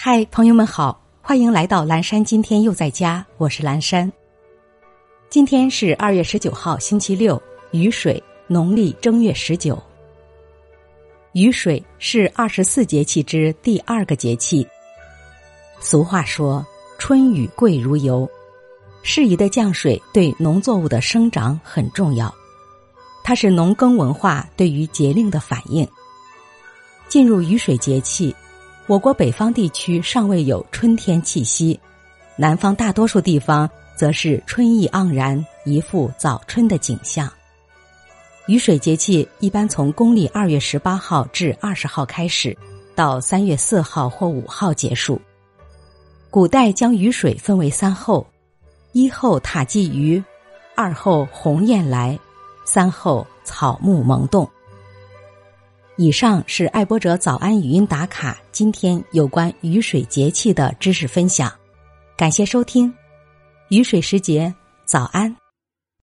嗨，朋友们好，欢迎来到蓝山。今天又在家，我是蓝山。今天是二月十九号，星期六，雨水，农历正月十九。雨水是二十四节气之第二个节气。俗话说：“春雨贵如油。”适宜的降水对农作物的生长很重要，它是农耕文化对于节令的反应。进入雨水节气。我国北方地区尚未有春天气息，南方大多数地方则是春意盎然，一副早春的景象。雨水节气一般从公历二月十八号至二十号开始，到三月四号或五号结束。古代将雨水分为三候：一候塔鲫鱼，二候鸿雁来，三候草木萌动。以上是爱播者早安语音打卡，今天有关雨水节气的知识分享，感谢收听，雨水时节早安。